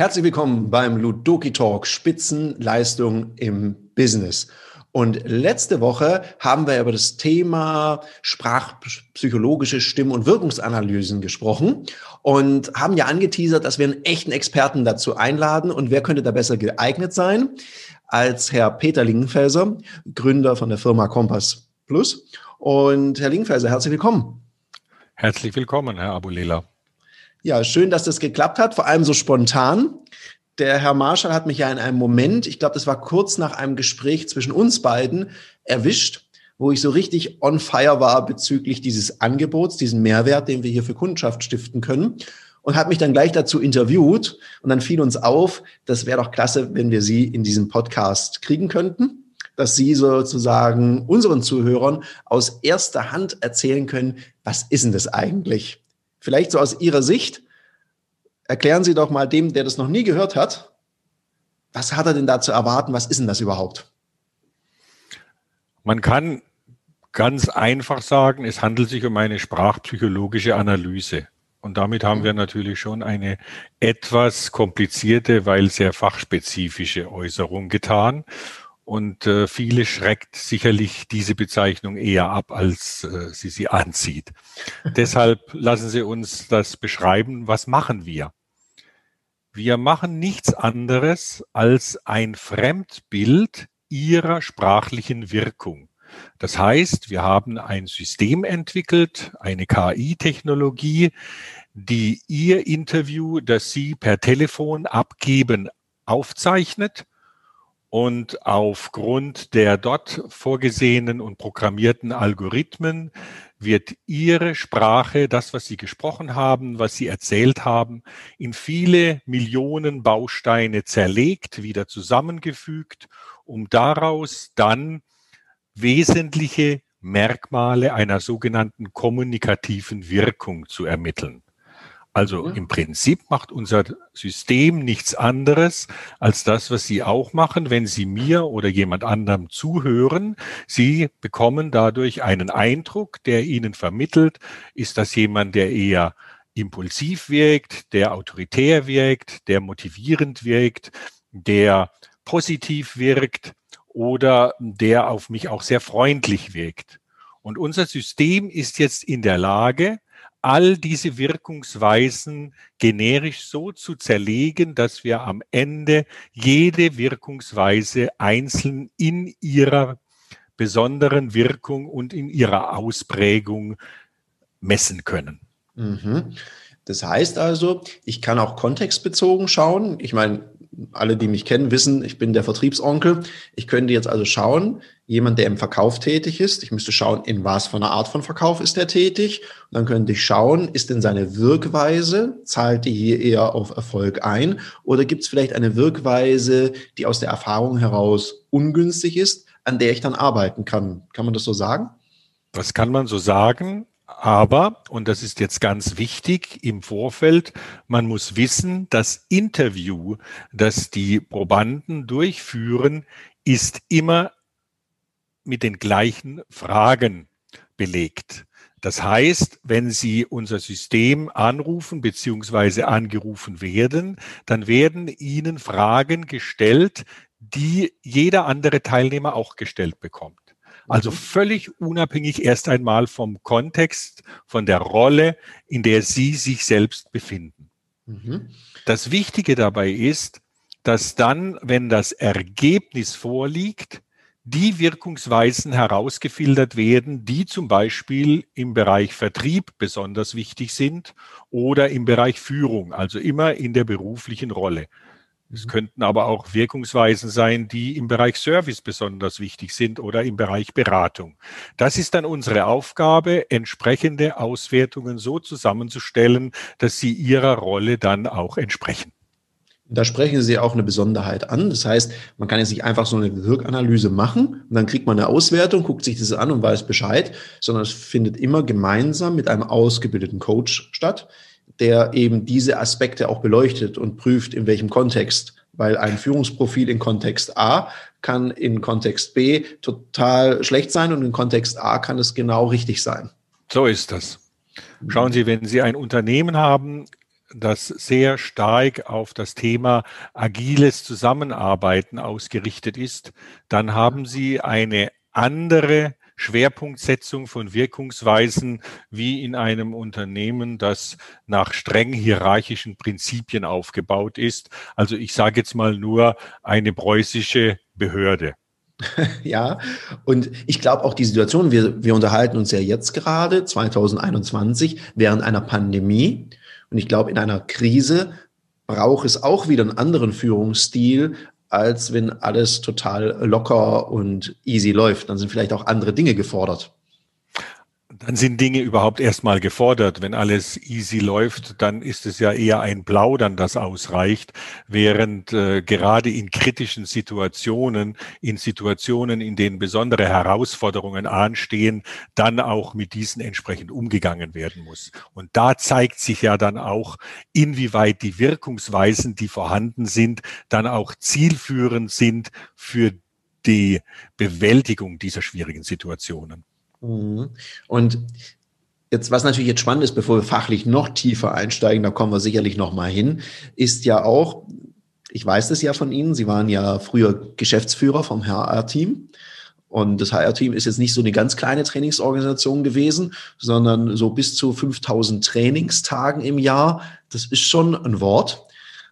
Herzlich willkommen beim Ludoki Talk Spitzenleistung im Business. Und letzte Woche haben wir über das Thema sprachpsychologische Stimm- und Wirkungsanalysen gesprochen und haben ja angeteasert, dass wir einen echten Experten dazu einladen. Und wer könnte da besser geeignet sein als Herr Peter Lingenfelser, Gründer von der Firma Kompass Plus. Und Herr Lingenfelser, herzlich willkommen. Herzlich willkommen, Herr Abulela. Ja, schön, dass das geklappt hat, vor allem so spontan. Der Herr Marschall hat mich ja in einem Moment, ich glaube, das war kurz nach einem Gespräch zwischen uns beiden, erwischt, wo ich so richtig on fire war bezüglich dieses Angebots, diesen Mehrwert, den wir hier für Kundschaft stiften können. Und hat mich dann gleich dazu interviewt. Und dann fiel uns auf, das wäre doch klasse, wenn wir Sie in diesem Podcast kriegen könnten, dass Sie sozusagen unseren Zuhörern aus erster Hand erzählen können, was ist denn das eigentlich? Vielleicht so aus Ihrer Sicht. Erklären Sie doch mal dem, der das noch nie gehört hat, was hat er denn da zu erwarten? Was ist denn das überhaupt? Man kann ganz einfach sagen, es handelt sich um eine sprachpsychologische Analyse. Und damit haben wir natürlich schon eine etwas komplizierte, weil sehr fachspezifische Äußerung getan. Und äh, viele schreckt sicherlich diese Bezeichnung eher ab, als äh, sie sie anzieht. Deshalb lassen Sie uns das beschreiben. Was machen wir? Wir machen nichts anderes als ein Fremdbild Ihrer sprachlichen Wirkung. Das heißt, wir haben ein System entwickelt, eine KI-Technologie, die Ihr Interview, das Sie per Telefon abgeben, aufzeichnet und aufgrund der dort vorgesehenen und programmierten Algorithmen wird Ihre Sprache, das, was Sie gesprochen haben, was Sie erzählt haben, in viele Millionen Bausteine zerlegt, wieder zusammengefügt, um daraus dann wesentliche Merkmale einer sogenannten kommunikativen Wirkung zu ermitteln. Also im Prinzip macht unser System nichts anderes als das, was Sie auch machen, wenn Sie mir oder jemand anderem zuhören. Sie bekommen dadurch einen Eindruck, der Ihnen vermittelt, ist das jemand, der eher impulsiv wirkt, der autoritär wirkt, der motivierend wirkt, der positiv wirkt oder der auf mich auch sehr freundlich wirkt. Und unser System ist jetzt in der Lage, all diese Wirkungsweisen generisch so zu zerlegen, dass wir am Ende jede Wirkungsweise einzeln in ihrer besonderen Wirkung und in ihrer Ausprägung messen können. Mhm. Das heißt also, ich kann auch kontextbezogen schauen. Ich meine, alle, die mich kennen, wissen, ich bin der Vertriebsonkel. Ich könnte jetzt also schauen, jemand, der im Verkauf tätig ist, ich müsste schauen, in was für einer Art von Verkauf ist er tätig. Und dann könnte ich schauen, ist denn seine Wirkweise, zahlt die hier eher auf Erfolg ein? Oder gibt es vielleicht eine Wirkweise, die aus der Erfahrung heraus ungünstig ist, an der ich dann arbeiten kann? Kann man das so sagen? Das kann man so sagen. Aber, und das ist jetzt ganz wichtig im Vorfeld, man muss wissen, das Interview, das die Probanden durchführen, ist immer mit den gleichen Fragen belegt. Das heißt, wenn Sie unser System anrufen bzw. angerufen werden, dann werden Ihnen Fragen gestellt, die jeder andere Teilnehmer auch gestellt bekommt. Also mhm. völlig unabhängig erst einmal vom Kontext, von der Rolle, in der Sie sich selbst befinden. Mhm. Das Wichtige dabei ist, dass dann, wenn das Ergebnis vorliegt, die Wirkungsweisen herausgefiltert werden, die zum Beispiel im Bereich Vertrieb besonders wichtig sind oder im Bereich Führung, also immer in der beruflichen Rolle. Es könnten aber auch Wirkungsweisen sein, die im Bereich Service besonders wichtig sind oder im Bereich Beratung. Das ist dann unsere Aufgabe, entsprechende Auswertungen so zusammenzustellen, dass sie ihrer Rolle dann auch entsprechen. Da sprechen Sie auch eine Besonderheit an. Das heißt, man kann jetzt nicht einfach so eine Wirkanalyse machen und dann kriegt man eine Auswertung, guckt sich das an und weiß Bescheid, sondern es findet immer gemeinsam mit einem ausgebildeten Coach statt, der eben diese Aspekte auch beleuchtet und prüft, in welchem Kontext. Weil ein Führungsprofil in Kontext A kann in Kontext B total schlecht sein und in Kontext A kann es genau richtig sein. So ist das. Schauen Sie, wenn Sie ein Unternehmen haben, das sehr stark auf das Thema agiles Zusammenarbeiten ausgerichtet ist, dann haben Sie eine andere Schwerpunktsetzung von Wirkungsweisen wie in einem Unternehmen, das nach streng hierarchischen Prinzipien aufgebaut ist. Also ich sage jetzt mal nur eine preußische Behörde. Ja, und ich glaube auch die Situation, wir, wir unterhalten uns ja jetzt gerade, 2021, während einer Pandemie. Und ich glaube, in einer Krise braucht es auch wieder einen anderen Führungsstil, als wenn alles total locker und easy läuft. Dann sind vielleicht auch andere Dinge gefordert dann sind Dinge überhaupt erstmal gefordert. Wenn alles easy läuft, dann ist es ja eher ein Plaudern, das ausreicht, während äh, gerade in kritischen Situationen, in Situationen, in denen besondere Herausforderungen anstehen, dann auch mit diesen entsprechend umgegangen werden muss. Und da zeigt sich ja dann auch, inwieweit die Wirkungsweisen, die vorhanden sind, dann auch zielführend sind für die Bewältigung dieser schwierigen Situationen. Mhm. Und jetzt, was natürlich jetzt spannend ist, bevor wir fachlich noch tiefer einsteigen, da kommen wir sicherlich noch mal hin, ist ja auch, ich weiß das ja von Ihnen, Sie waren ja früher Geschäftsführer vom HR-Team. Und das HR-Team ist jetzt nicht so eine ganz kleine Trainingsorganisation gewesen, sondern so bis zu 5000 Trainingstagen im Jahr. Das ist schon ein Wort.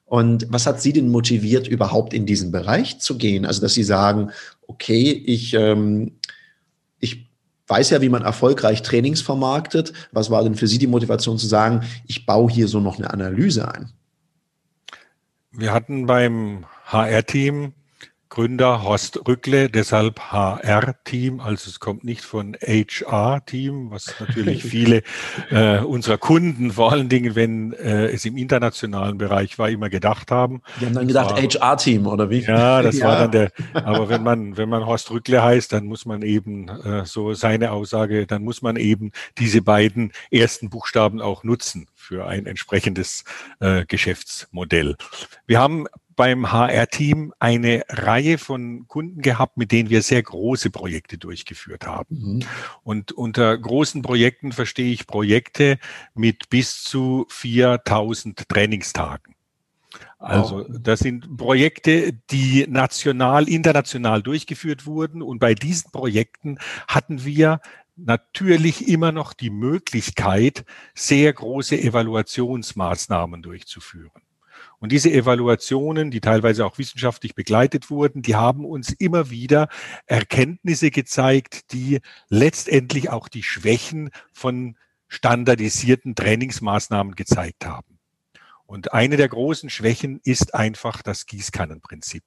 Und was hat Sie denn motiviert, überhaupt in diesen Bereich zu gehen? Also, dass Sie sagen, okay, ich, ähm, ich weiß ja, wie man erfolgreich Trainings vermarktet. Was war denn für Sie die Motivation zu sagen, ich baue hier so noch eine Analyse ein? Wir hatten beim HR-Team Gründer Horst Rückle, deshalb HR-Team, also es kommt nicht von HR-Team, was natürlich viele äh, unserer Kunden, vor allen Dingen, wenn äh, es im internationalen Bereich war, immer gedacht haben. Die haben dann gedacht HR-Team oder wie? Ja, das ja. war dann der, aber wenn man, wenn man Horst Rückle heißt, dann muss man eben, äh, so seine Aussage, dann muss man eben diese beiden ersten Buchstaben auch nutzen für ein entsprechendes äh, Geschäftsmodell. Wir haben beim HR-Team eine Reihe von Kunden gehabt, mit denen wir sehr große Projekte durchgeführt haben. Mhm. Und unter großen Projekten verstehe ich Projekte mit bis zu 4000 Trainingstagen. Also das sind Projekte, die national, international durchgeführt wurden. Und bei diesen Projekten hatten wir natürlich immer noch die Möglichkeit, sehr große Evaluationsmaßnahmen durchzuführen. Und diese Evaluationen, die teilweise auch wissenschaftlich begleitet wurden, die haben uns immer wieder Erkenntnisse gezeigt, die letztendlich auch die Schwächen von standardisierten Trainingsmaßnahmen gezeigt haben. Und eine der großen Schwächen ist einfach das Gießkannenprinzip.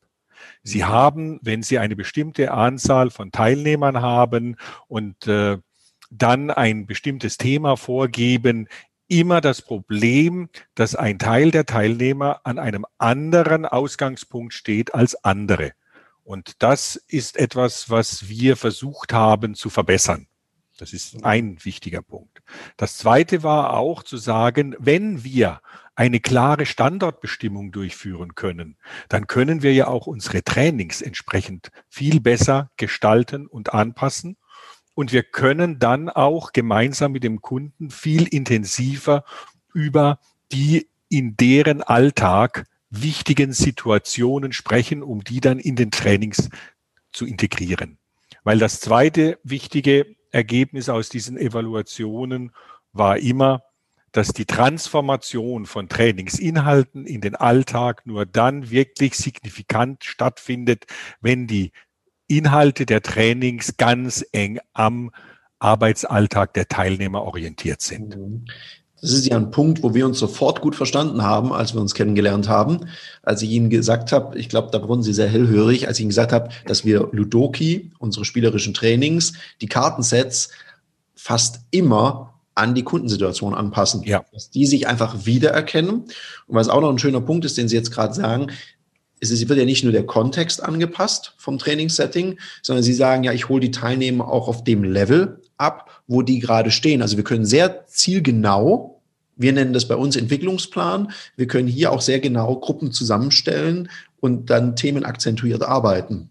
Sie haben, wenn Sie eine bestimmte Anzahl von Teilnehmern haben und äh, dann ein bestimmtes Thema vorgeben, immer das Problem, dass ein Teil der Teilnehmer an einem anderen Ausgangspunkt steht als andere. Und das ist etwas, was wir versucht haben zu verbessern. Das ist ein wichtiger Punkt. Das zweite war auch zu sagen, wenn wir eine klare Standortbestimmung durchführen können, dann können wir ja auch unsere Trainings entsprechend viel besser gestalten und anpassen und wir können dann auch gemeinsam mit dem Kunden viel intensiver über die in deren Alltag wichtigen Situationen sprechen, um die dann in den Trainings zu integrieren. Weil das zweite wichtige Ergebnis aus diesen Evaluationen war immer, dass die Transformation von Trainingsinhalten in den Alltag nur dann wirklich signifikant stattfindet, wenn die Inhalte der Trainings ganz eng am Arbeitsalltag der Teilnehmer orientiert sind. Das ist ja ein Punkt, wo wir uns sofort gut verstanden haben, als wir uns kennengelernt haben. Als ich Ihnen gesagt habe, ich glaube, da wurden Sie sehr hellhörig, als ich Ihnen gesagt habe, dass wir Ludoki, unsere spielerischen Trainings, die Kartensets fast immer an die Kundensituation anpassen. Ja. Dass die sich einfach wiedererkennen. Und was auch noch ein schöner Punkt ist, den Sie jetzt gerade sagen, es wird ja nicht nur der Kontext angepasst vom Trainingssetting, sondern Sie sagen ja, ich hole die Teilnehmer auch auf dem Level ab, wo die gerade stehen. Also wir können sehr zielgenau, wir nennen das bei uns Entwicklungsplan, wir können hier auch sehr genau Gruppen zusammenstellen und dann Themen akzentuiert arbeiten.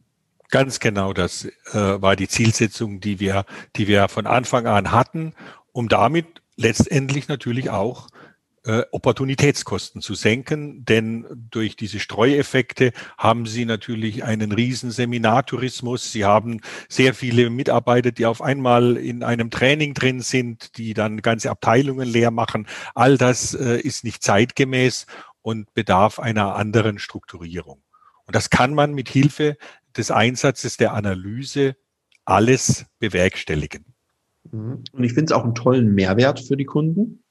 Ganz genau, das äh, war die Zielsetzung, die wir, die wir von Anfang an hatten um damit letztendlich natürlich auch äh, Opportunitätskosten zu senken, denn durch diese Streueffekte haben Sie natürlich einen riesen Seminartourismus. Sie haben sehr viele Mitarbeiter, die auf einmal in einem Training drin sind, die dann ganze Abteilungen leer machen. All das äh, ist nicht zeitgemäß und bedarf einer anderen Strukturierung. Und das kann man mit Hilfe des Einsatzes der Analyse alles bewerkstelligen. Mhm. Und ich finde es auch einen tollen Mehrwert für die Kunden.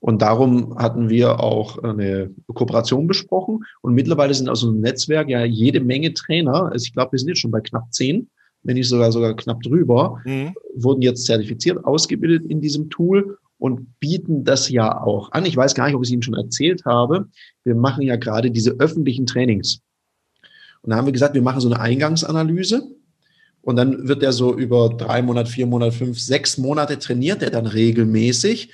Und darum hatten wir auch eine Kooperation besprochen. Und mittlerweile sind aus unserem Netzwerk ja jede Menge Trainer, also ich glaube, wir sind jetzt schon bei knapp zehn, wenn nicht sogar sogar knapp drüber, mhm. wurden jetzt zertifiziert, ausgebildet in diesem Tool und bieten das ja auch an. Ich weiß gar nicht, ob ich es Ihnen schon erzählt habe. Wir machen ja gerade diese öffentlichen Trainings. Und da haben wir gesagt, wir machen so eine Eingangsanalyse. Und dann wird der so über drei Monate, vier Monate, fünf, sechs Monate trainiert, der dann regelmäßig.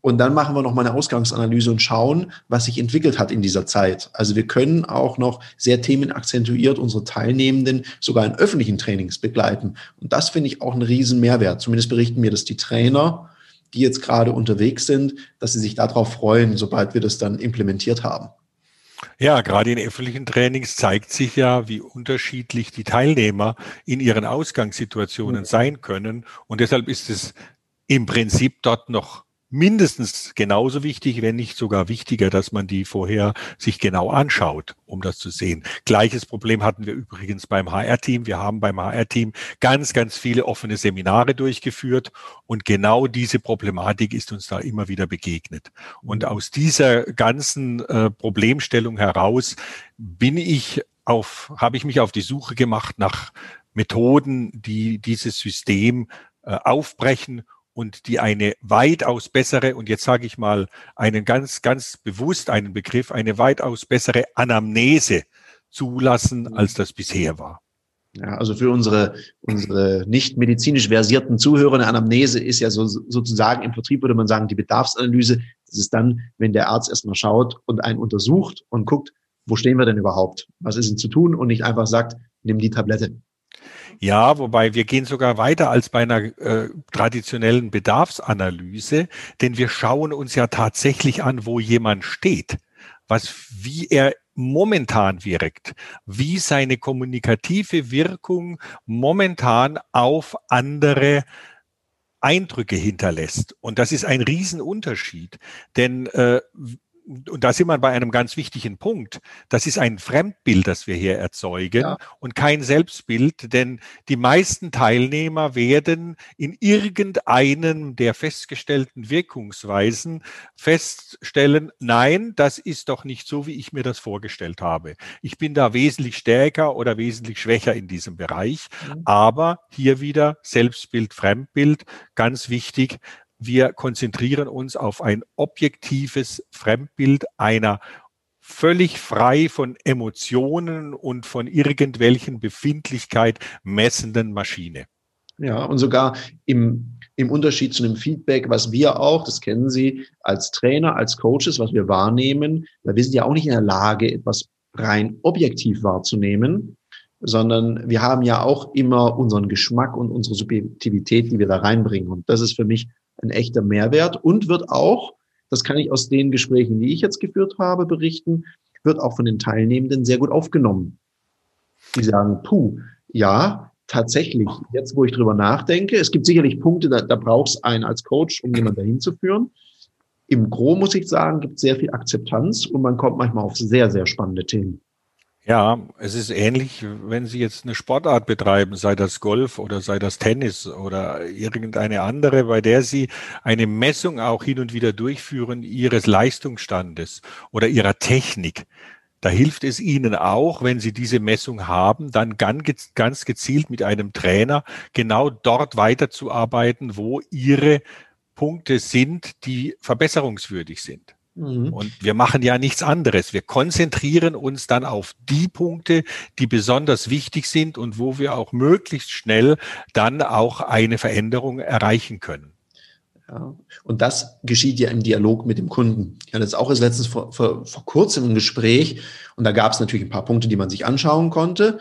Und dann machen wir noch mal eine Ausgangsanalyse und schauen, was sich entwickelt hat in dieser Zeit. Also wir können auch noch sehr themenakzentuiert unsere Teilnehmenden sogar in öffentlichen Trainings begleiten. Und das finde ich auch einen riesen Mehrwert. Zumindest berichten mir das die Trainer, die jetzt gerade unterwegs sind, dass sie sich darauf freuen, sobald wir das dann implementiert haben. Ja, gerade in öffentlichen Trainings zeigt sich ja, wie unterschiedlich die Teilnehmer in ihren Ausgangssituationen sein können. Und deshalb ist es im Prinzip dort noch mindestens genauso wichtig, wenn nicht sogar wichtiger, dass man die vorher sich genau anschaut, um das zu sehen. Gleiches Problem hatten wir übrigens beim HR-Team. Wir haben beim HR-Team ganz, ganz viele offene Seminare durchgeführt und genau diese Problematik ist uns da immer wieder begegnet. Und aus dieser ganzen äh, Problemstellung heraus bin ich auf, habe ich mich auf die Suche gemacht nach Methoden, die dieses System äh, aufbrechen und die eine weitaus bessere, und jetzt sage ich mal einen ganz, ganz bewusst einen Begriff, eine weitaus bessere Anamnese zulassen, mhm. als das bisher war. Ja, also für unsere, unsere nicht medizinisch versierten Zuhörer, eine Anamnese ist ja so, sozusagen im Vertrieb würde man sagen, die Bedarfsanalyse. Das ist dann, wenn der Arzt erstmal schaut und einen untersucht und guckt, wo stehen wir denn überhaupt? Was ist denn zu tun? Und nicht einfach sagt, nimm die Tablette. Ja, wobei wir gehen sogar weiter als bei einer äh, traditionellen Bedarfsanalyse, denn wir schauen uns ja tatsächlich an, wo jemand steht, was, wie er momentan wirkt, wie seine kommunikative Wirkung momentan auf andere Eindrücke hinterlässt. Und das ist ein Riesenunterschied, denn äh, und da sind wir bei einem ganz wichtigen Punkt. Das ist ein Fremdbild, das wir hier erzeugen ja. und kein Selbstbild, denn die meisten Teilnehmer werden in irgendeinem der festgestellten Wirkungsweisen feststellen, nein, das ist doch nicht so, wie ich mir das vorgestellt habe. Ich bin da wesentlich stärker oder wesentlich schwächer in diesem Bereich, mhm. aber hier wieder Selbstbild, Fremdbild, ganz wichtig, wir konzentrieren uns auf ein objektives Fremdbild einer völlig frei von Emotionen und von irgendwelchen Befindlichkeit messenden Maschine. Ja, und sogar im, im Unterschied zu einem Feedback, was wir auch, das kennen Sie, als Trainer, als Coaches, was wir wahrnehmen, weil wir sind ja auch nicht in der Lage, etwas rein objektiv wahrzunehmen, sondern wir haben ja auch immer unseren Geschmack und unsere Subjektivität, die wir da reinbringen. Und das ist für mich ein echter Mehrwert und wird auch, das kann ich aus den Gesprächen, die ich jetzt geführt habe, berichten, wird auch von den Teilnehmenden sehr gut aufgenommen. Die sagen, puh, ja, tatsächlich, jetzt wo ich drüber nachdenke, es gibt sicherlich Punkte, da, da braucht es einen als Coach, um jemanden dahin zu führen. Im Gro muss ich sagen, gibt es sehr viel Akzeptanz und man kommt manchmal auf sehr, sehr spannende Themen. Ja, es ist ähnlich, wenn Sie jetzt eine Sportart betreiben, sei das Golf oder sei das Tennis oder irgendeine andere, bei der Sie eine Messung auch hin und wieder durchführen Ihres Leistungsstandes oder Ihrer Technik. Da hilft es Ihnen auch, wenn Sie diese Messung haben, dann ganz gezielt mit einem Trainer genau dort weiterzuarbeiten, wo Ihre Punkte sind, die verbesserungswürdig sind. Mhm. Und wir machen ja nichts anderes. Wir konzentrieren uns dann auf die Punkte, die besonders wichtig sind und wo wir auch möglichst schnell dann auch eine Veränderung erreichen können. Ja, und das geschieht ja im Dialog mit dem Kunden. Ich hatte jetzt auch erst letztens vor, vor, vor kurzem ein Gespräch und da gab es natürlich ein paar Punkte, die man sich anschauen konnte.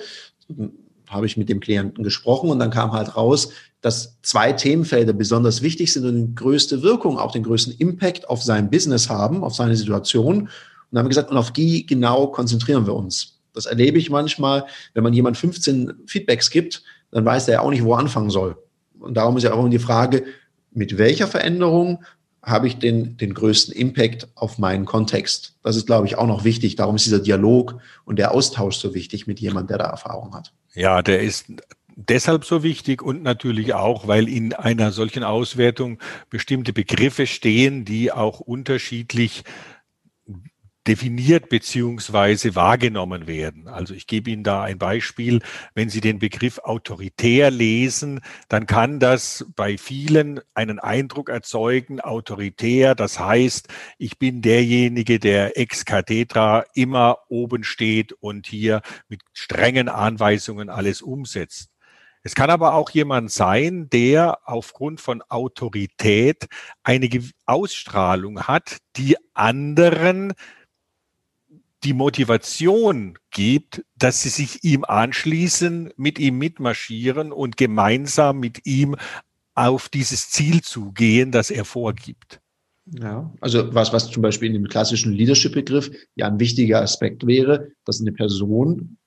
Habe ich mit dem Klienten gesprochen und dann kam halt raus, dass zwei Themenfelder besonders wichtig sind und die größte Wirkung, auch den größten Impact auf sein Business haben, auf seine Situation. Und dann haben wir gesagt, und auf die genau konzentrieren wir uns. Das erlebe ich manchmal, wenn man jemand 15 Feedbacks gibt, dann weiß er ja auch nicht, wo er anfangen soll. Und darum ist ja auch die Frage, mit welcher Veränderung habe ich den, den größten Impact auf meinen Kontext? Das ist, glaube ich, auch noch wichtig. Darum ist dieser Dialog und der Austausch so wichtig mit jemandem, der da Erfahrung hat. Ja, der ist deshalb so wichtig und natürlich auch, weil in einer solchen Auswertung bestimmte Begriffe stehen, die auch unterschiedlich definiert beziehungsweise wahrgenommen werden. Also ich gebe Ihnen da ein Beispiel. Wenn Sie den Begriff autoritär lesen, dann kann das bei vielen einen Eindruck erzeugen, autoritär, das heißt, ich bin derjenige, der ex cathedra immer oben steht und hier mit strengen Anweisungen alles umsetzt. Es kann aber auch jemand sein, der aufgrund von Autorität eine Ausstrahlung hat, die anderen die Motivation gibt, dass sie sich ihm anschließen, mit ihm mitmarschieren und gemeinsam mit ihm auf dieses Ziel zugehen, das er vorgibt. Ja, also was, was zum Beispiel in dem klassischen Leadership-Begriff ja ein wichtiger Aspekt wäre, dass eine Person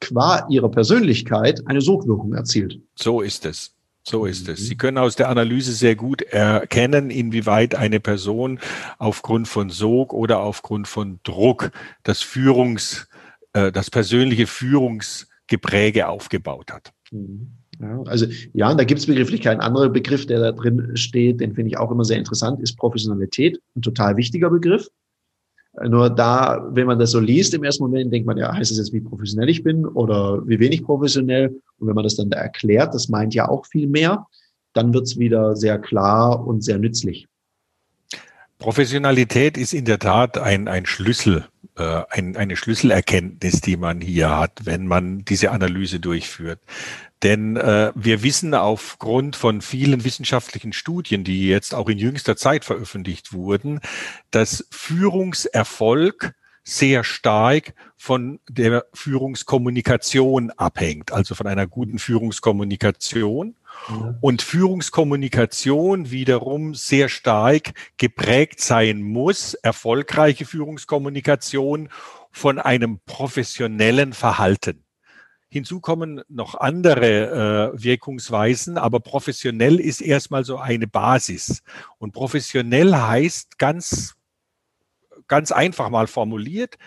qua ihrer Persönlichkeit eine Sogwirkung erzielt. So ist es. So ist es. Sie können aus der Analyse sehr gut erkennen, inwieweit eine Person aufgrund von Sog oder aufgrund von Druck das Führungs, äh, das persönliche Führungsgepräge aufgebaut hat. Mhm. Ja, also ja, und da gibt es Begrifflichkeit. Ein anderer Begriff, der da drin steht, den finde ich auch immer sehr interessant, ist Professionalität. Ein total wichtiger Begriff. Nur da, wenn man das so liest im ersten Moment, denkt man, ja, heißt das jetzt, wie professionell ich bin oder wie wenig professionell? Und wenn man das dann da erklärt, das meint ja auch viel mehr, dann wird's wieder sehr klar und sehr nützlich. Professionalität ist in der Tat ein, ein Schlüssel, äh, ein, eine Schlüsselerkenntnis, die man hier hat, wenn man diese Analyse durchführt. Denn äh, wir wissen aufgrund von vielen wissenschaftlichen Studien, die jetzt auch in jüngster Zeit veröffentlicht wurden, dass Führungserfolg sehr stark von der Führungskommunikation abhängt, also von einer guten Führungskommunikation. Ja. Und Führungskommunikation wiederum sehr stark geprägt sein muss, erfolgreiche Führungskommunikation von einem professionellen Verhalten. Hinzu kommen noch andere äh, Wirkungsweisen, aber professionell ist erstmal so eine Basis. Und professionell heißt ganz, ganz einfach mal formuliert,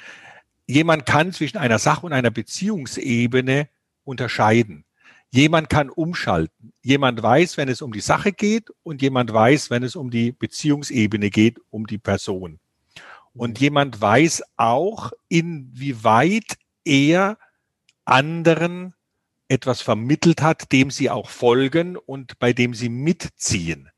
jemand kann zwischen einer Sach- und einer Beziehungsebene unterscheiden. Jemand kann umschalten. Jemand weiß, wenn es um die Sache geht und jemand weiß, wenn es um die Beziehungsebene geht, um die Person. Und jemand weiß auch, inwieweit er anderen etwas vermittelt hat, dem sie auch folgen und bei dem sie mitziehen.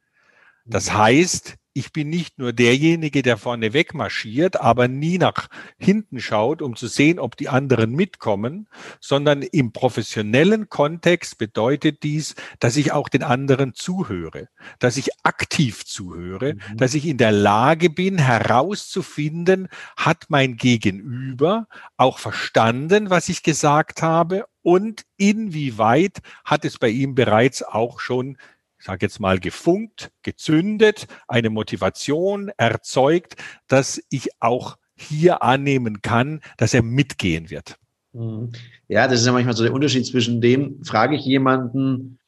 Das mhm. heißt, ich bin nicht nur derjenige, der vorne wegmarschiert, aber nie nach hinten schaut, um zu sehen, ob die anderen mitkommen, sondern im professionellen Kontext bedeutet dies, dass ich auch den anderen zuhöre, dass ich aktiv zuhöre, mhm. dass ich in der Lage bin, herauszufinden, hat mein Gegenüber auch verstanden, was ich gesagt habe und inwieweit hat es bei ihm bereits auch schon sage jetzt mal, gefunkt, gezündet, eine Motivation erzeugt, dass ich auch hier annehmen kann, dass er mitgehen wird. Mhm. Ja, das ist ja manchmal so der Unterschied zwischen dem, frage ich jemanden,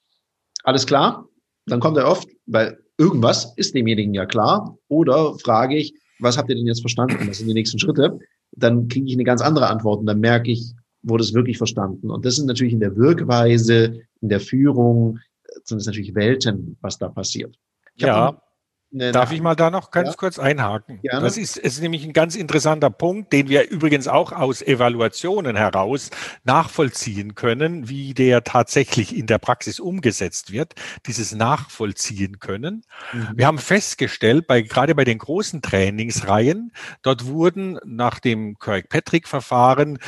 alles klar, dann kommt er oft, weil irgendwas ist demjenigen ja klar, oder frage ich, was habt ihr denn jetzt verstanden? Was sind die nächsten Schritte? Dann kriege ich eine ganz andere Antwort und dann merke ich, wurde es wirklich verstanden. Und das sind natürlich in der Wirkweise, in der Führung, sind es natürlich Welten, was da passiert. ja. Darf ich mal da noch ganz ja? kurz einhaken? Gerne. Das ist, ist nämlich ein ganz interessanter Punkt, den wir übrigens auch aus Evaluationen heraus nachvollziehen können, wie der tatsächlich in der Praxis umgesetzt wird, dieses Nachvollziehen können. Mhm. Wir haben festgestellt, bei, gerade bei den großen Trainingsreihen, dort wurden nach dem Kirkpatrick-Verfahren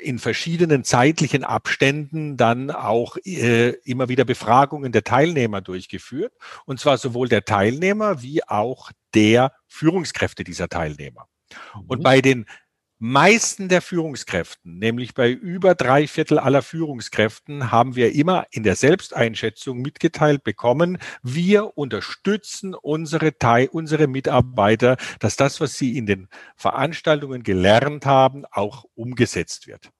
in verschiedenen zeitlichen Abständen dann auch äh, immer wieder Befragungen der Teilnehmer durchgeführt. Und zwar sowohl der Teilnehmer wie auch der Führungskräfte dieser Teilnehmer. Und mhm. bei den meisten der Führungskräften, nämlich bei über drei Viertel aller Führungskräften, haben wir immer in der Selbsteinschätzung mitgeteilt bekommen, wir unterstützen unsere, unsere Mitarbeiter, dass das, was sie in den Veranstaltungen gelernt haben, auch umgesetzt wird.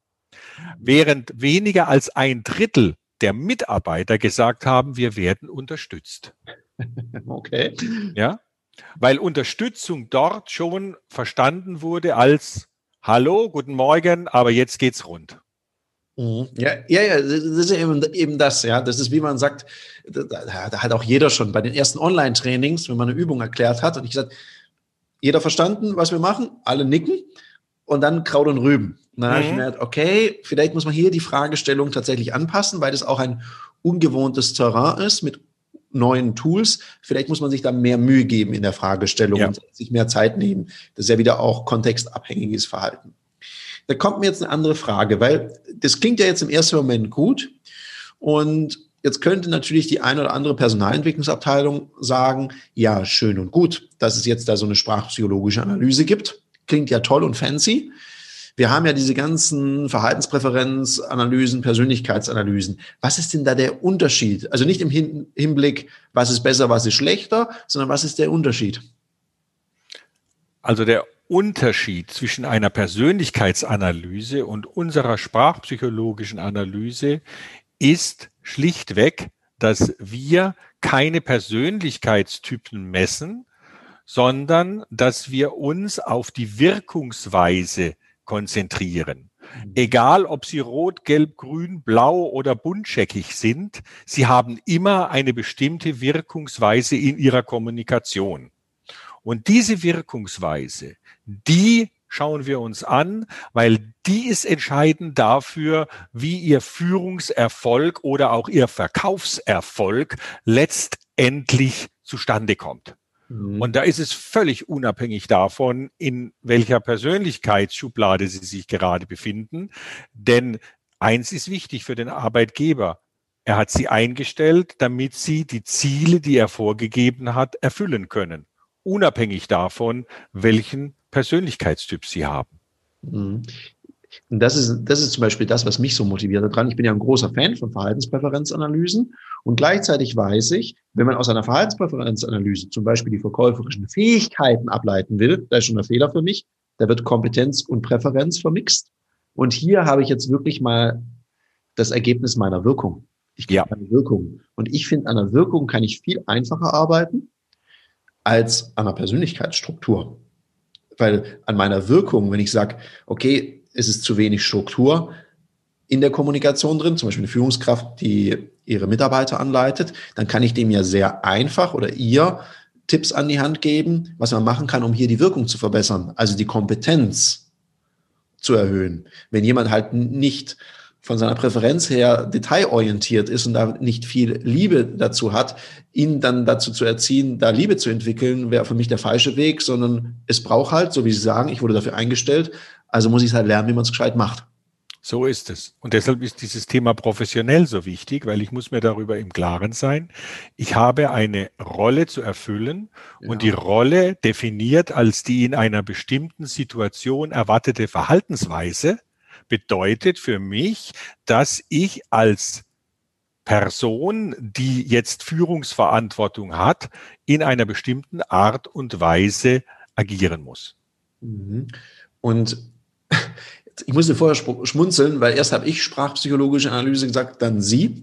Während weniger als ein Drittel der Mitarbeiter gesagt haben, wir werden unterstützt. Okay. Ja, weil Unterstützung dort schon verstanden wurde als Hallo, guten Morgen, aber jetzt geht's rund. Mhm. Ja, ja, ja, das ist eben, eben das, ja. Das ist, wie man sagt, da, da hat auch jeder schon bei den ersten Online-Trainings, wenn man eine Übung erklärt hat, und ich gesagt, jeder verstanden, was wir machen, alle nicken und dann Kraut und Rüben. Dann mhm. habe ich gemerkt, okay, vielleicht muss man hier die Fragestellung tatsächlich anpassen, weil das auch ein ungewohntes Terrain ist mit neuen Tools. Vielleicht muss man sich da mehr Mühe geben in der Fragestellung ja. und sich mehr Zeit nehmen. Das ist ja wieder auch kontextabhängiges Verhalten. Da kommt mir jetzt eine andere Frage, weil das klingt ja jetzt im ersten Moment gut und Jetzt könnte natürlich die eine oder andere Personalentwicklungsabteilung sagen, ja, schön und gut, dass es jetzt da so eine sprachpsychologische Analyse gibt. Klingt ja toll und fancy wir haben ja diese ganzen Verhaltenspräferenzanalysen, Persönlichkeitsanalysen. Was ist denn da der Unterschied? Also nicht im Hinblick, was ist besser, was ist schlechter, sondern was ist der Unterschied? Also der Unterschied zwischen einer Persönlichkeitsanalyse und unserer sprachpsychologischen Analyse ist schlichtweg, dass wir keine Persönlichkeitstypen messen, sondern dass wir uns auf die Wirkungsweise konzentrieren. Mhm. Egal, ob sie rot, gelb, grün, blau oder buntscheckig sind, sie haben immer eine bestimmte Wirkungsweise in ihrer Kommunikation. Und diese Wirkungsweise, die schauen wir uns an, weil die ist entscheidend dafür, wie ihr Führungserfolg oder auch ihr Verkaufserfolg letztendlich zustande kommt. Mhm. Und da ist es völlig unabhängig davon, in welcher Persönlichkeitsschublade Sie sich gerade befinden. Denn eins ist wichtig für den Arbeitgeber. Er hat sie eingestellt, damit sie die Ziele, die er vorgegeben hat, erfüllen können. Unabhängig davon, welchen Persönlichkeitstyp sie haben. Und das ist, das ist zum Beispiel das, was mich so motiviert daran. Ich bin ja ein großer Fan von Verhaltenspräferenzanalysen und gleichzeitig weiß ich, wenn man aus einer Verhaltenspräferenzanalyse zum Beispiel die verkäuferischen Fähigkeiten ableiten will, da ist schon ein Fehler für mich, da wird Kompetenz und Präferenz vermixt. Und hier habe ich jetzt wirklich mal das Ergebnis meiner Wirkung. Ich ja. eine Wirkung. Und ich finde, an der Wirkung kann ich viel einfacher arbeiten als an der Persönlichkeitsstruktur. Weil an meiner Wirkung, wenn ich sage, okay, ist es zu wenig Struktur in der Kommunikation drin, zum Beispiel eine Führungskraft, die ihre Mitarbeiter anleitet, dann kann ich dem ja sehr einfach oder ihr Tipps an die Hand geben, was man machen kann, um hier die Wirkung zu verbessern, also die Kompetenz zu erhöhen. Wenn jemand halt nicht von seiner Präferenz her detailorientiert ist und da nicht viel Liebe dazu hat, ihn dann dazu zu erziehen, da Liebe zu entwickeln, wäre für mich der falsche Weg, sondern es braucht halt, so wie Sie sagen, ich wurde dafür eingestellt, also muss ich es halt lernen, wie man es gescheit macht. So ist es. Und deshalb ist dieses Thema professionell so wichtig, weil ich muss mir darüber im Klaren sein. Ich habe eine Rolle zu erfüllen ja. und die Rolle definiert als die in einer bestimmten Situation erwartete Verhaltensweise bedeutet für mich, dass ich als Person, die jetzt Führungsverantwortung hat, in einer bestimmten Art und Weise agieren muss. Mhm. Und ich musste vorher schmunzeln, weil erst habe ich sprachpsychologische Analyse gesagt, dann Sie.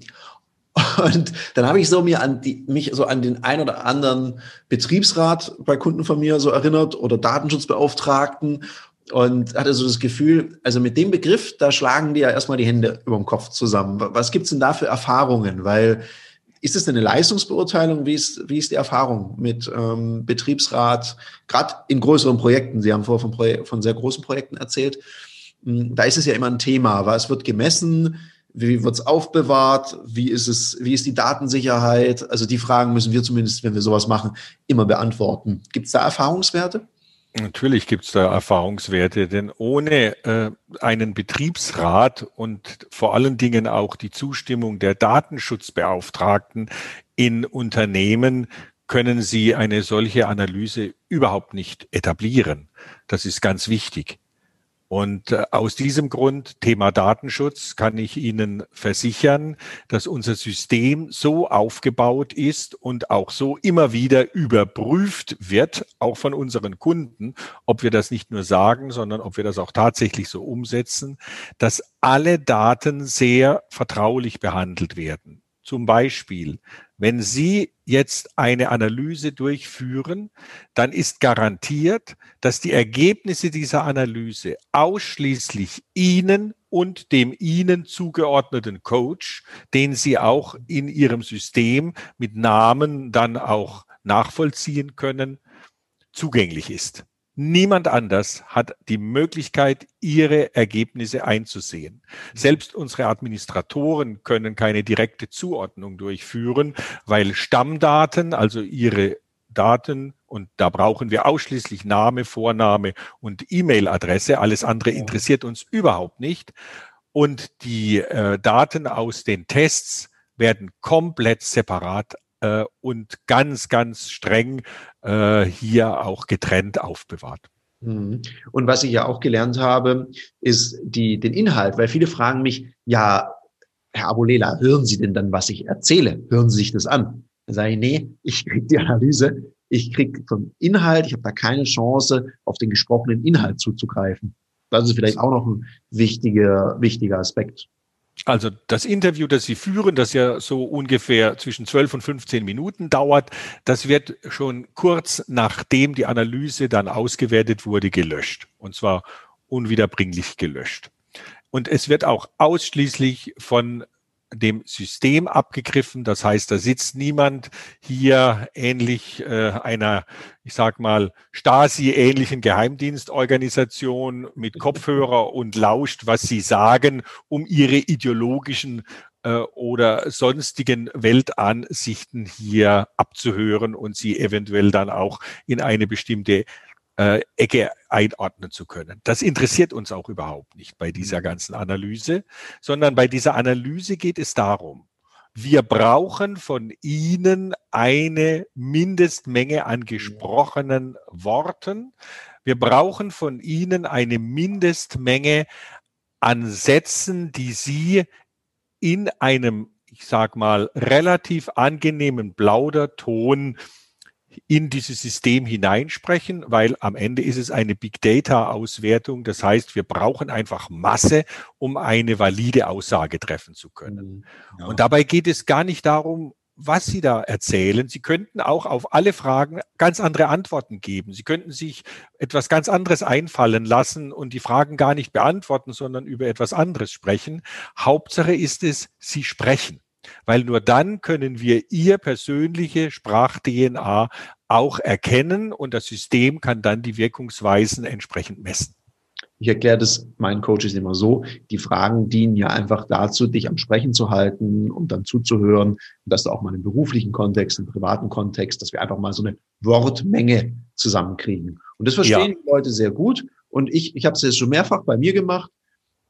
Und dann habe ich so mir an die, mich so an den ein oder anderen Betriebsrat bei Kunden von mir so erinnert oder Datenschutzbeauftragten und hatte so das Gefühl, also mit dem Begriff, da schlagen die ja erstmal die Hände über dem Kopf zusammen. Was gibt's denn da für Erfahrungen? Weil ist es eine Leistungsbeurteilung? Wie ist, wie ist die Erfahrung mit ähm, Betriebsrat, gerade in größeren Projekten? Sie haben vorher von, Projek von sehr großen Projekten erzählt. Hm, da ist es ja immer ein Thema. Was wird gemessen? Wie wird es aufbewahrt? Wie ist es, wie ist die Datensicherheit? Also die Fragen müssen wir zumindest, wenn wir sowas machen, immer beantworten. Gibt es da Erfahrungswerte? Natürlich gibt es da Erfahrungswerte, denn ohne äh, einen Betriebsrat und vor allen Dingen auch die Zustimmung der Datenschutzbeauftragten in Unternehmen können Sie eine solche Analyse überhaupt nicht etablieren. Das ist ganz wichtig. Und äh, aus diesem Grund, Thema Datenschutz, kann ich Ihnen versichern, dass unser System so aufgebaut ist und auch so immer wieder überprüft wird, auch von unseren Kunden, ob wir das nicht nur sagen, sondern ob wir das auch tatsächlich so umsetzen, dass alle Daten sehr vertraulich behandelt werden. Zum Beispiel, wenn Sie jetzt eine Analyse durchführen, dann ist garantiert, dass die Ergebnisse dieser Analyse ausschließlich Ihnen und dem Ihnen zugeordneten Coach, den Sie auch in Ihrem System mit Namen dann auch nachvollziehen können, zugänglich ist. Niemand anders hat die Möglichkeit, ihre Ergebnisse einzusehen. Selbst unsere Administratoren können keine direkte Zuordnung durchführen, weil Stammdaten, also ihre Daten, und da brauchen wir ausschließlich Name, Vorname und E-Mail-Adresse. Alles andere interessiert uns überhaupt nicht. Und die äh, Daten aus den Tests werden komplett separat äh, und ganz, ganz streng äh, hier auch getrennt aufbewahrt. Mhm. Und was ich ja auch gelernt habe, ist die, den Inhalt, weil viele fragen mich, ja, Herr Abulela, hören Sie denn dann, was ich erzähle? Hören Sie sich das an? Dann sage ich, nee, ich kriege die Analyse, ich kriege vom Inhalt, ich habe da keine Chance, auf den gesprochenen Inhalt zuzugreifen. Das ist vielleicht auch noch ein wichtiger, wichtiger Aspekt. Also das Interview, das Sie führen, das ja so ungefähr zwischen 12 und 15 Minuten dauert, das wird schon kurz nachdem die Analyse dann ausgewertet wurde, gelöscht. Und zwar unwiederbringlich gelöscht. Und es wird auch ausschließlich von dem System abgegriffen. Das heißt, da sitzt niemand hier ähnlich äh, einer, ich sag mal, Stasi-ähnlichen Geheimdienstorganisation mit Kopfhörer und lauscht, was sie sagen, um ihre ideologischen äh, oder sonstigen Weltansichten hier abzuhören und sie eventuell dann auch in eine bestimmte äh, Ecke einordnen zu können. Das interessiert uns auch überhaupt nicht bei dieser mhm. ganzen Analyse, sondern bei dieser Analyse geht es darum, wir brauchen von Ihnen eine Mindestmenge an gesprochenen Worten. Wir brauchen von Ihnen eine Mindestmenge an Sätzen, die Sie in einem, ich sag mal, relativ angenehmen Plauderton in dieses System hineinsprechen, weil am Ende ist es eine Big Data Auswertung. Das heißt, wir brauchen einfach Masse, um eine valide Aussage treffen zu können. Mhm. Ja. Und dabei geht es gar nicht darum, was Sie da erzählen. Sie könnten auch auf alle Fragen ganz andere Antworten geben. Sie könnten sich etwas ganz anderes einfallen lassen und die Fragen gar nicht beantworten, sondern über etwas anderes sprechen. Hauptsache ist es, Sie sprechen weil nur dann können wir ihr persönliche Sprach-DNA auch erkennen und das System kann dann die Wirkungsweisen entsprechend messen. Ich erkläre das meinen Coaches immer so, die Fragen dienen ja einfach dazu, dich am Sprechen zu halten und dann zuzuhören, dass du auch mal im beruflichen Kontext, im privaten Kontext, dass wir einfach mal so eine Wortmenge zusammenkriegen. Und das verstehen ja. die Leute sehr gut. Und ich, ich habe es jetzt schon mehrfach bei mir gemacht.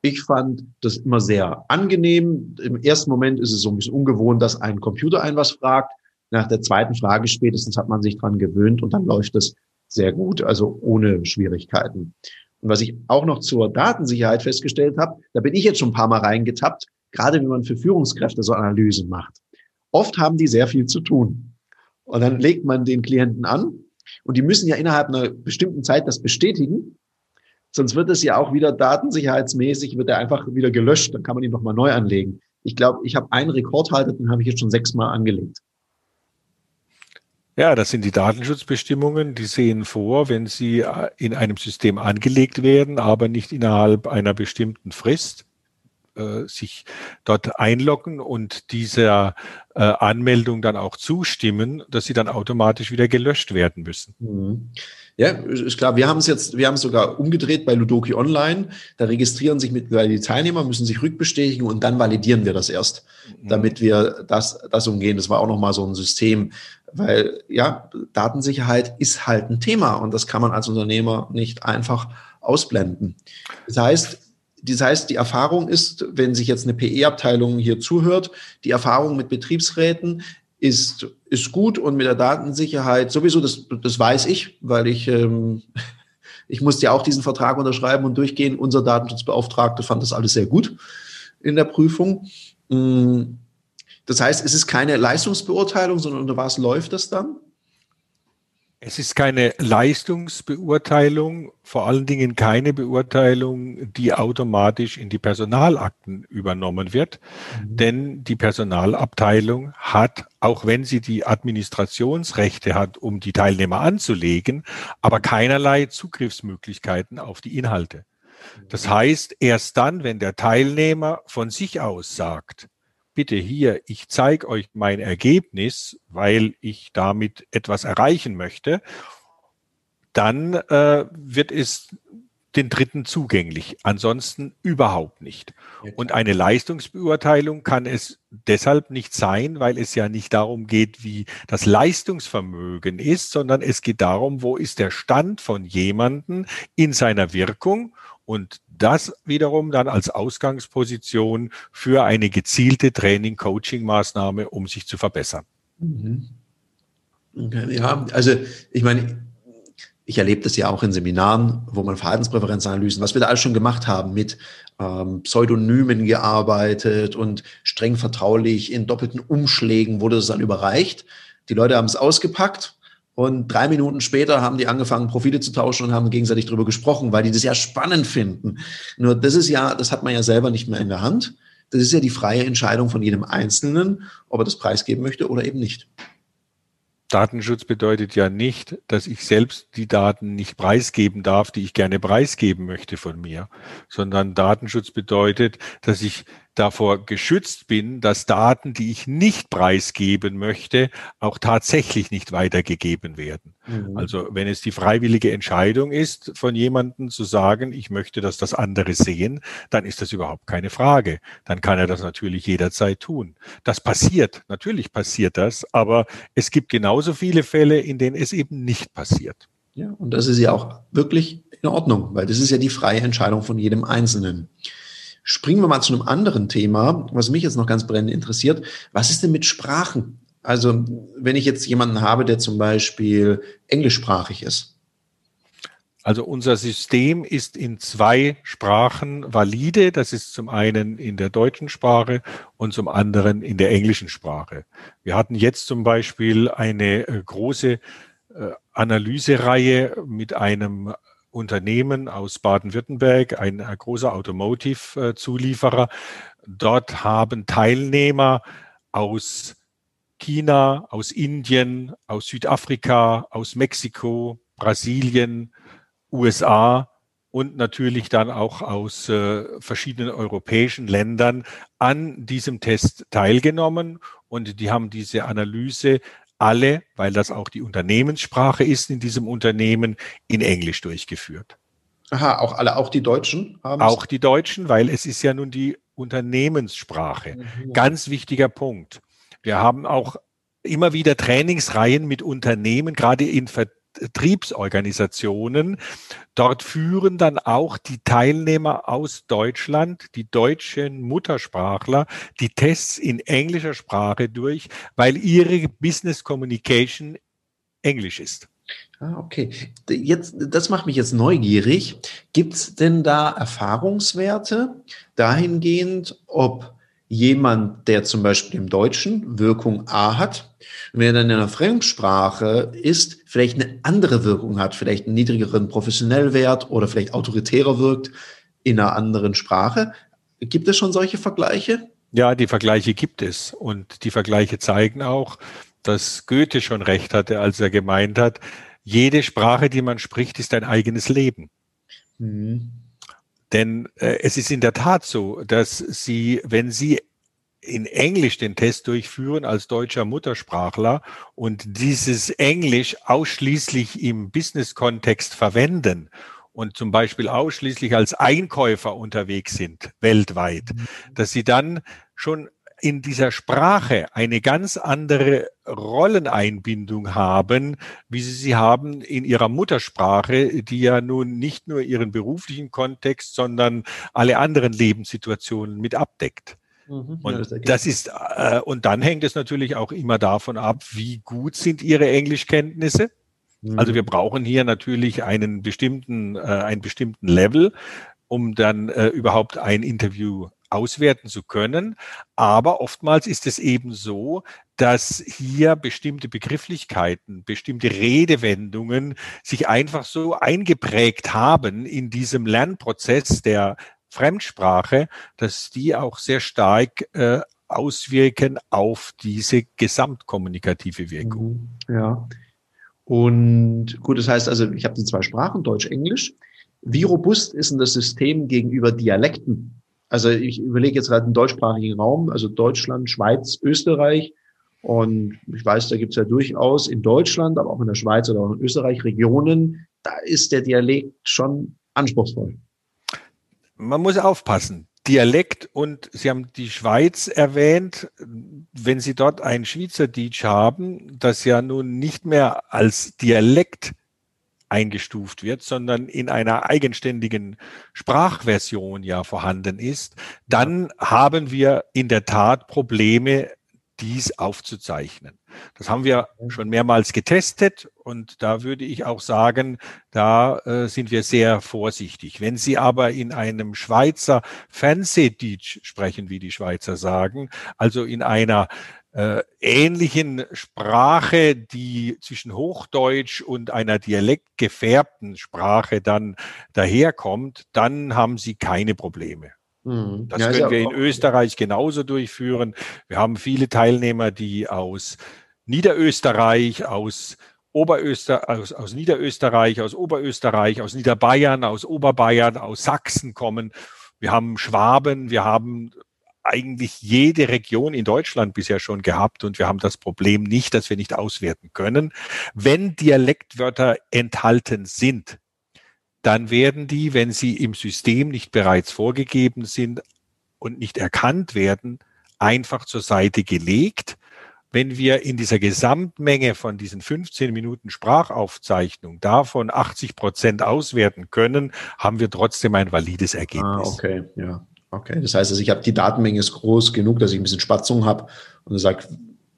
Ich fand das immer sehr angenehm. Im ersten Moment ist es so ein bisschen ungewohnt, dass ein Computer ein was fragt. Nach der zweiten Frage spätestens hat man sich dran gewöhnt und dann läuft es sehr gut, also ohne Schwierigkeiten. Und was ich auch noch zur Datensicherheit festgestellt habe, da bin ich jetzt schon ein paar Mal reingetappt, gerade wenn man für Führungskräfte so Analysen macht. Oft haben die sehr viel zu tun. Und dann legt man den Klienten an und die müssen ja innerhalb einer bestimmten Zeit das bestätigen. Sonst wird es ja auch wieder datensicherheitsmäßig, wird er einfach wieder gelöscht. Dann kann man ihn nochmal neu anlegen. Ich glaube, ich habe einen Rekordhalter, den habe ich jetzt schon sechsmal angelegt. Ja, das sind die Datenschutzbestimmungen, die sehen vor, wenn sie äh, in einem System angelegt werden, aber nicht innerhalb einer bestimmten Frist, äh, sich dort einloggen und dieser äh, Anmeldung dann auch zustimmen, dass sie dann automatisch wieder gelöscht werden müssen. Mhm. Ja, ist klar. Wir haben es jetzt, wir haben es sogar umgedreht bei Ludoki Online. Da registrieren sich mittlerweile die Teilnehmer, müssen sich rückbestätigen und dann validieren wir das erst, mhm. damit wir das, das umgehen. Das war auch nochmal so ein System, weil ja, Datensicherheit ist halt ein Thema und das kann man als Unternehmer nicht einfach ausblenden. Das heißt, das heißt, die Erfahrung ist, wenn sich jetzt eine PE-Abteilung hier zuhört, die Erfahrung mit Betriebsräten ist, ist gut und mit der Datensicherheit sowieso, das, das weiß ich, weil ich ähm, Ich musste ja auch diesen Vertrag unterschreiben und durchgehen. Unser Datenschutzbeauftragter fand das alles sehr gut in der Prüfung. Mm, das heißt, es ist keine Leistungsbeurteilung, sondern unter was läuft das dann? Es ist keine Leistungsbeurteilung, vor allen Dingen keine Beurteilung, die automatisch in die Personalakten übernommen wird. Mhm. Denn die Personalabteilung hat, auch wenn sie die Administrationsrechte hat, um die Teilnehmer anzulegen, aber keinerlei Zugriffsmöglichkeiten auf die Inhalte. Das heißt, erst dann, wenn der Teilnehmer von sich aus sagt, bitte hier, ich zeige euch mein Ergebnis, weil ich damit etwas erreichen möchte, dann äh, wird es den Dritten zugänglich, ansonsten überhaupt nicht. Und eine Leistungsbeurteilung kann es deshalb nicht sein, weil es ja nicht darum geht, wie das Leistungsvermögen ist, sondern es geht darum, wo ist der Stand von jemanden in seiner Wirkung und das wiederum dann als Ausgangsposition für eine gezielte Training-Coaching-Maßnahme, um sich zu verbessern. Mhm. Okay, ja, also ich meine, ich erlebe das ja auch in Seminaren, wo man Verhaltenspräferenzanalysen, was wir da alles schon gemacht haben, mit ähm, Pseudonymen gearbeitet und streng vertraulich in doppelten Umschlägen wurde es dann überreicht. Die Leute haben es ausgepackt und drei Minuten später haben die angefangen, Profile zu tauschen und haben gegenseitig darüber gesprochen, weil die das ja spannend finden. Nur das ist ja, das hat man ja selber nicht mehr in der Hand. Das ist ja die freie Entscheidung von jedem Einzelnen, ob er das preisgeben möchte oder eben nicht. Datenschutz bedeutet ja nicht, dass ich selbst die Daten nicht preisgeben darf, die ich gerne preisgeben möchte von mir, sondern Datenschutz bedeutet, dass ich davor geschützt bin, dass Daten, die ich nicht preisgeben möchte, auch tatsächlich nicht weitergegeben werden. Mhm. Also wenn es die freiwillige Entscheidung ist, von jemandem zu sagen, ich möchte, dass das andere sehen, dann ist das überhaupt keine Frage. Dann kann er das natürlich jederzeit tun. Das passiert, natürlich passiert das, aber es gibt genauso viele Fälle, in denen es eben nicht passiert. Ja, und das ist ja auch wirklich in Ordnung, weil das ist ja die freie Entscheidung von jedem Einzelnen. Springen wir mal zu einem anderen Thema, was mich jetzt noch ganz brennend interessiert. Was ist denn mit Sprachen? Also, wenn ich jetzt jemanden habe, der zum Beispiel englischsprachig ist. Also unser System ist in zwei Sprachen valide. Das ist zum einen in der deutschen Sprache und zum anderen in der englischen Sprache. Wir hatten jetzt zum Beispiel eine äh, große äh, Analysereihe mit einem Unternehmen aus Baden-Württemberg, ein, ein großer Automotive-Zulieferer. Dort haben Teilnehmer aus China, aus Indien, aus Südafrika, aus Mexiko, Brasilien, USA und natürlich dann auch aus äh, verschiedenen europäischen Ländern an diesem Test teilgenommen und die haben diese Analyse alle, weil das auch die Unternehmenssprache ist in diesem Unternehmen, in Englisch durchgeführt. Aha, auch alle, auch die Deutschen haben Auch die Deutschen, weil es ist ja nun die Unternehmenssprache. Mhm. Ganz wichtiger Punkt. Wir haben auch immer wieder Trainingsreihen mit Unternehmen, gerade in Ver Betriebsorganisationen. Dort führen dann auch die Teilnehmer aus Deutschland, die deutschen Muttersprachler, die Tests in englischer Sprache durch, weil ihre Business Communication Englisch ist. Ah, okay. Jetzt, das macht mich jetzt neugierig. Gibt es denn da Erfahrungswerte dahingehend, ob jemand, der zum Beispiel im Deutschen Wirkung A hat, wenn er dann in einer Fremdsprache ist, vielleicht eine andere Wirkung hat, vielleicht einen niedrigeren Professionellwert oder vielleicht autoritärer wirkt in einer anderen Sprache. Gibt es schon solche Vergleiche? Ja, die Vergleiche gibt es. Und die Vergleiche zeigen auch, dass Goethe schon recht hatte, als er gemeint hat, jede Sprache, die man spricht, ist ein eigenes Leben. Mhm. Denn äh, es ist in der Tat so, dass Sie, wenn Sie in Englisch den Test durchführen als deutscher Muttersprachler und dieses Englisch ausschließlich im Business-Kontext verwenden und zum Beispiel ausschließlich als Einkäufer unterwegs sind weltweit, mhm. dass sie dann schon in dieser Sprache eine ganz andere Rolleneinbindung haben, wie sie sie haben in ihrer Muttersprache, die ja nun nicht nur ihren beruflichen Kontext, sondern alle anderen Lebenssituationen mit abdeckt. Mhm, und ja, das, das, ist, äh, und dann hängt es natürlich auch immer davon ab, wie gut sind ihre Englischkenntnisse. Mhm. Also wir brauchen hier natürlich einen bestimmten, äh, einen bestimmten Level, um dann äh, überhaupt ein Interview auswerten zu können. Aber oftmals ist es eben so, dass hier bestimmte Begrifflichkeiten, bestimmte Redewendungen sich einfach so eingeprägt haben in diesem Lernprozess der Fremdsprache, dass die auch sehr stark äh, auswirken auf diese gesamtkommunikative Wirkung. Mhm. Ja. Und gut, das heißt also, ich habe die zwei Sprachen, Deutsch, Englisch. Wie robust ist denn das System gegenüber Dialekten? Also ich überlege jetzt gerade einen deutschsprachigen Raum, also Deutschland, Schweiz, Österreich. Und ich weiß, da gibt es ja durchaus in Deutschland, aber auch in der Schweiz oder auch in Österreich Regionen, da ist der Dialekt schon anspruchsvoll. Man muss aufpassen. Dialekt und Sie haben die Schweiz erwähnt. Wenn Sie dort ein Schweizerdeutsch haben, das ja nun nicht mehr als Dialekt eingestuft wird, sondern in einer eigenständigen Sprachversion ja vorhanden ist, dann haben wir in der Tat Probleme, dies aufzuzeichnen. Das haben wir schon mehrmals getestet und da würde ich auch sagen, da äh, sind wir sehr vorsichtig. Wenn Sie aber in einem Schweizer Fernsehdeutsch sprechen, wie die Schweizer sagen, also in einer äh, ähnlichen Sprache, die zwischen Hochdeutsch und einer dialektgefärbten Sprache dann daherkommt, dann haben Sie keine Probleme. Mhm. Das ja, können wir in Österreich genauso durchführen. Wir haben viele Teilnehmer, die aus Niederösterreich, aus Oberöster, aus, aus Niederösterreich, aus Oberösterreich, aus Niederbayern, aus Oberbayern, aus Sachsen kommen. Wir haben Schwaben, wir haben eigentlich jede Region in Deutschland bisher schon gehabt und wir haben das Problem nicht, dass wir nicht auswerten können. Wenn Dialektwörter enthalten sind, dann werden die, wenn sie im System nicht bereits vorgegeben sind und nicht erkannt werden, einfach zur Seite gelegt. Wenn wir in dieser Gesamtmenge von diesen 15 Minuten Sprachaufzeichnung davon 80 Prozent auswerten können, haben wir trotzdem ein valides Ergebnis. Ah, okay, ja. Okay, das heißt, also ich habe die Datenmenge ist groß genug, dass ich ein bisschen Spatzung habe und sage,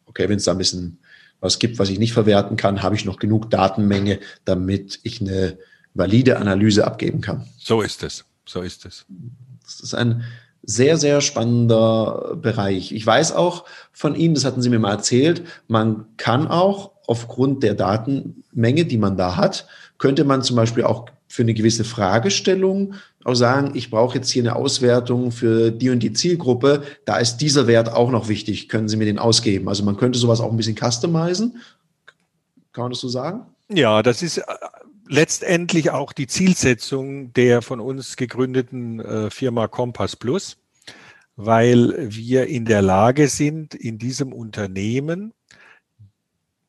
okay, wenn es da ein bisschen was gibt, was ich nicht verwerten kann, habe ich noch genug Datenmenge, damit ich eine valide Analyse abgeben kann. So ist es. So ist es. Das ist ein sehr, sehr spannender Bereich. Ich weiß auch von Ihnen, das hatten Sie mir mal erzählt, man kann auch aufgrund der Datenmenge, die man da hat, könnte man zum Beispiel auch für eine gewisse Fragestellung auch sagen, ich brauche jetzt hier eine Auswertung für die und die Zielgruppe, da ist dieser Wert auch noch wichtig, können Sie mir den ausgeben? Also man könnte sowas auch ein bisschen customizen. Kann man das so sagen? Ja, das ist letztendlich auch die Zielsetzung der von uns gegründeten äh, Firma Compass Plus, weil wir in der Lage sind, in diesem Unternehmen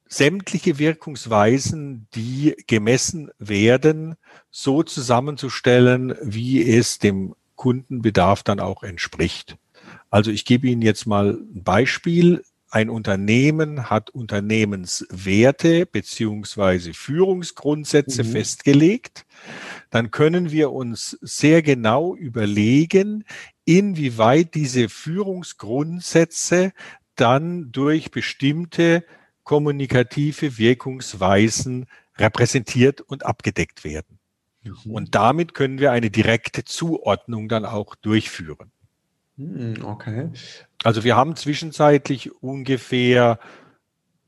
sämtliche Wirkungsweisen, die gemessen werden, so zusammenzustellen, wie es dem Kundenbedarf dann auch entspricht. Also ich gebe Ihnen jetzt mal ein Beispiel. Ein Unternehmen hat Unternehmenswerte beziehungsweise Führungsgrundsätze mhm. festgelegt. Dann können wir uns sehr genau überlegen, inwieweit diese Führungsgrundsätze dann durch bestimmte kommunikative Wirkungsweisen repräsentiert und abgedeckt werden. Mhm. Und damit können wir eine direkte Zuordnung dann auch durchführen. Hm, okay. Also wir haben zwischenzeitlich ungefähr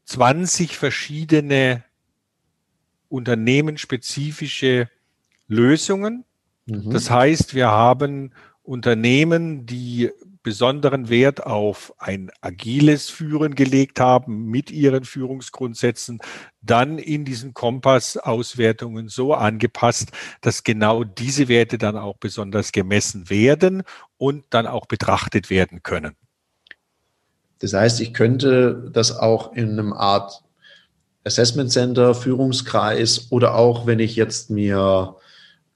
20 verschiedene unternehmensspezifische Lösungen. Mhm. Das heißt, wir haben Unternehmen, die besonderen Wert auf ein agiles Führen gelegt haben mit ihren Führungsgrundsätzen, dann in diesen Kompass-Auswertungen so angepasst, dass genau diese Werte dann auch besonders gemessen werden und dann auch betrachtet werden können. Das heißt, ich könnte das auch in einem Art Assessment Center, Führungskreis oder auch, wenn ich jetzt mir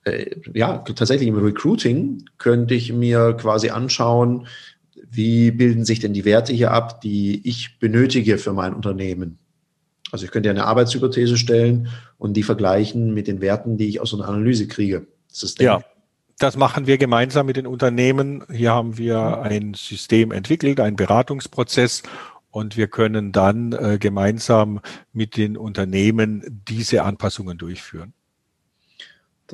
äh, ja, tatsächlich im Recruiting könnte ich mir quasi anschauen, wie bilden sich denn die Werte hier ab, die ich benötige für mein Unternehmen. Also ich könnte eine Arbeitshypothese stellen und die vergleichen mit den Werten, die ich aus einer Analyse kriege. Das ja, das machen wir gemeinsam mit den Unternehmen. Hier haben wir ein System entwickelt, einen Beratungsprozess und wir können dann äh, gemeinsam mit den Unternehmen diese Anpassungen durchführen.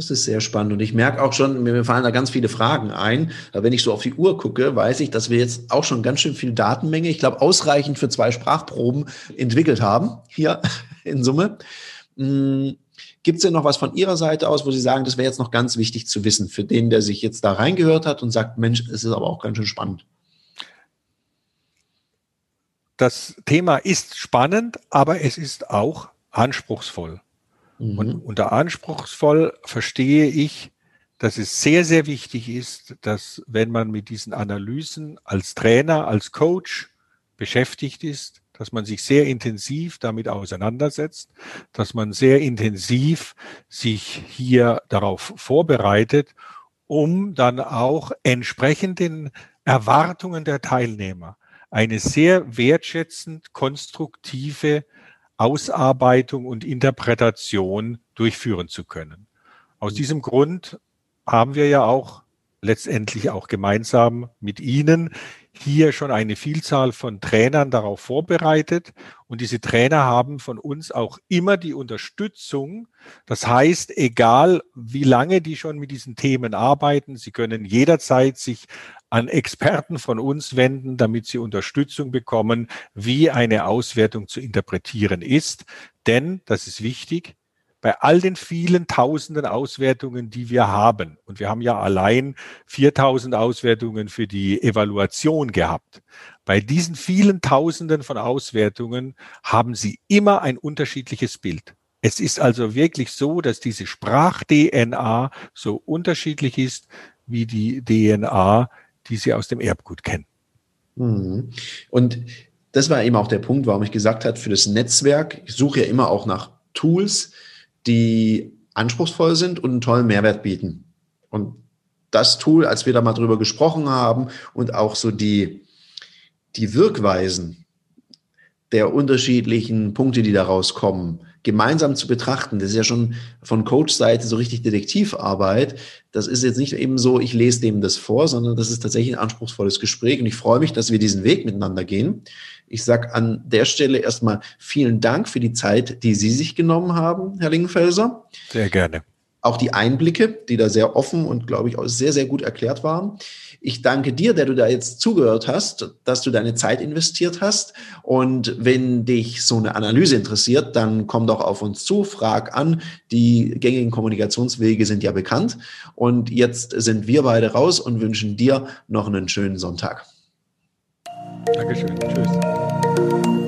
Das ist sehr spannend. Und ich merke auch schon, mir fallen da ganz viele Fragen ein. Wenn ich so auf die Uhr gucke, weiß ich, dass wir jetzt auch schon ganz schön viel Datenmenge, ich glaube, ausreichend für zwei Sprachproben entwickelt haben, hier in Summe. Hm, Gibt es denn noch was von Ihrer Seite aus, wo Sie sagen, das wäre jetzt noch ganz wichtig zu wissen für den, der sich jetzt da reingehört hat und sagt, Mensch, es ist aber auch ganz schön spannend? Das Thema ist spannend, aber es ist auch anspruchsvoll. Mhm. Und unter anspruchsvoll verstehe ich, dass es sehr, sehr wichtig ist, dass wenn man mit diesen Analysen als Trainer, als Coach beschäftigt ist, dass man sich sehr intensiv damit auseinandersetzt, dass man sehr intensiv sich hier darauf vorbereitet, um dann auch entsprechend den Erwartungen der Teilnehmer eine sehr wertschätzend konstruktive Ausarbeitung und Interpretation durchführen zu können. Aus mhm. diesem Grund haben wir ja auch letztendlich auch gemeinsam mit Ihnen hier schon eine Vielzahl von Trainern darauf vorbereitet. Und diese Trainer haben von uns auch immer die Unterstützung. Das heißt, egal wie lange die schon mit diesen Themen arbeiten, sie können jederzeit sich an Experten von uns wenden, damit sie Unterstützung bekommen, wie eine Auswertung zu interpretieren ist. Denn, das ist wichtig, bei all den vielen tausenden Auswertungen, die wir haben, und wir haben ja allein 4000 Auswertungen für die Evaluation gehabt, bei diesen vielen tausenden von Auswertungen haben Sie immer ein unterschiedliches Bild. Es ist also wirklich so, dass diese Sprach-DNA so unterschiedlich ist wie die DNA die sie aus dem Erbgut kennen. Mhm. Und das war eben auch der Punkt, warum ich gesagt habe, für das Netzwerk, ich suche ja immer auch nach Tools, die anspruchsvoll sind und einen tollen Mehrwert bieten. Und das Tool, als wir da mal drüber gesprochen haben und auch so die, die Wirkweisen der unterschiedlichen Punkte, die daraus kommen, gemeinsam zu betrachten. Das ist ja schon von Coach-Seite so richtig Detektivarbeit. Das ist jetzt nicht eben so, ich lese dem das vor, sondern das ist tatsächlich ein anspruchsvolles Gespräch. Und ich freue mich, dass wir diesen Weg miteinander gehen. Ich sage an der Stelle erstmal vielen Dank für die Zeit, die Sie sich genommen haben, Herr Lingenfelser. Sehr gerne. Auch die Einblicke, die da sehr offen und, glaube ich, auch sehr, sehr gut erklärt waren. Ich danke dir, der du da jetzt zugehört hast, dass du deine Zeit investiert hast. Und wenn dich so eine Analyse interessiert, dann komm doch auf uns zu, frag an. Die gängigen Kommunikationswege sind ja bekannt. Und jetzt sind wir beide raus und wünschen dir noch einen schönen Sonntag. Dankeschön. Tschüss.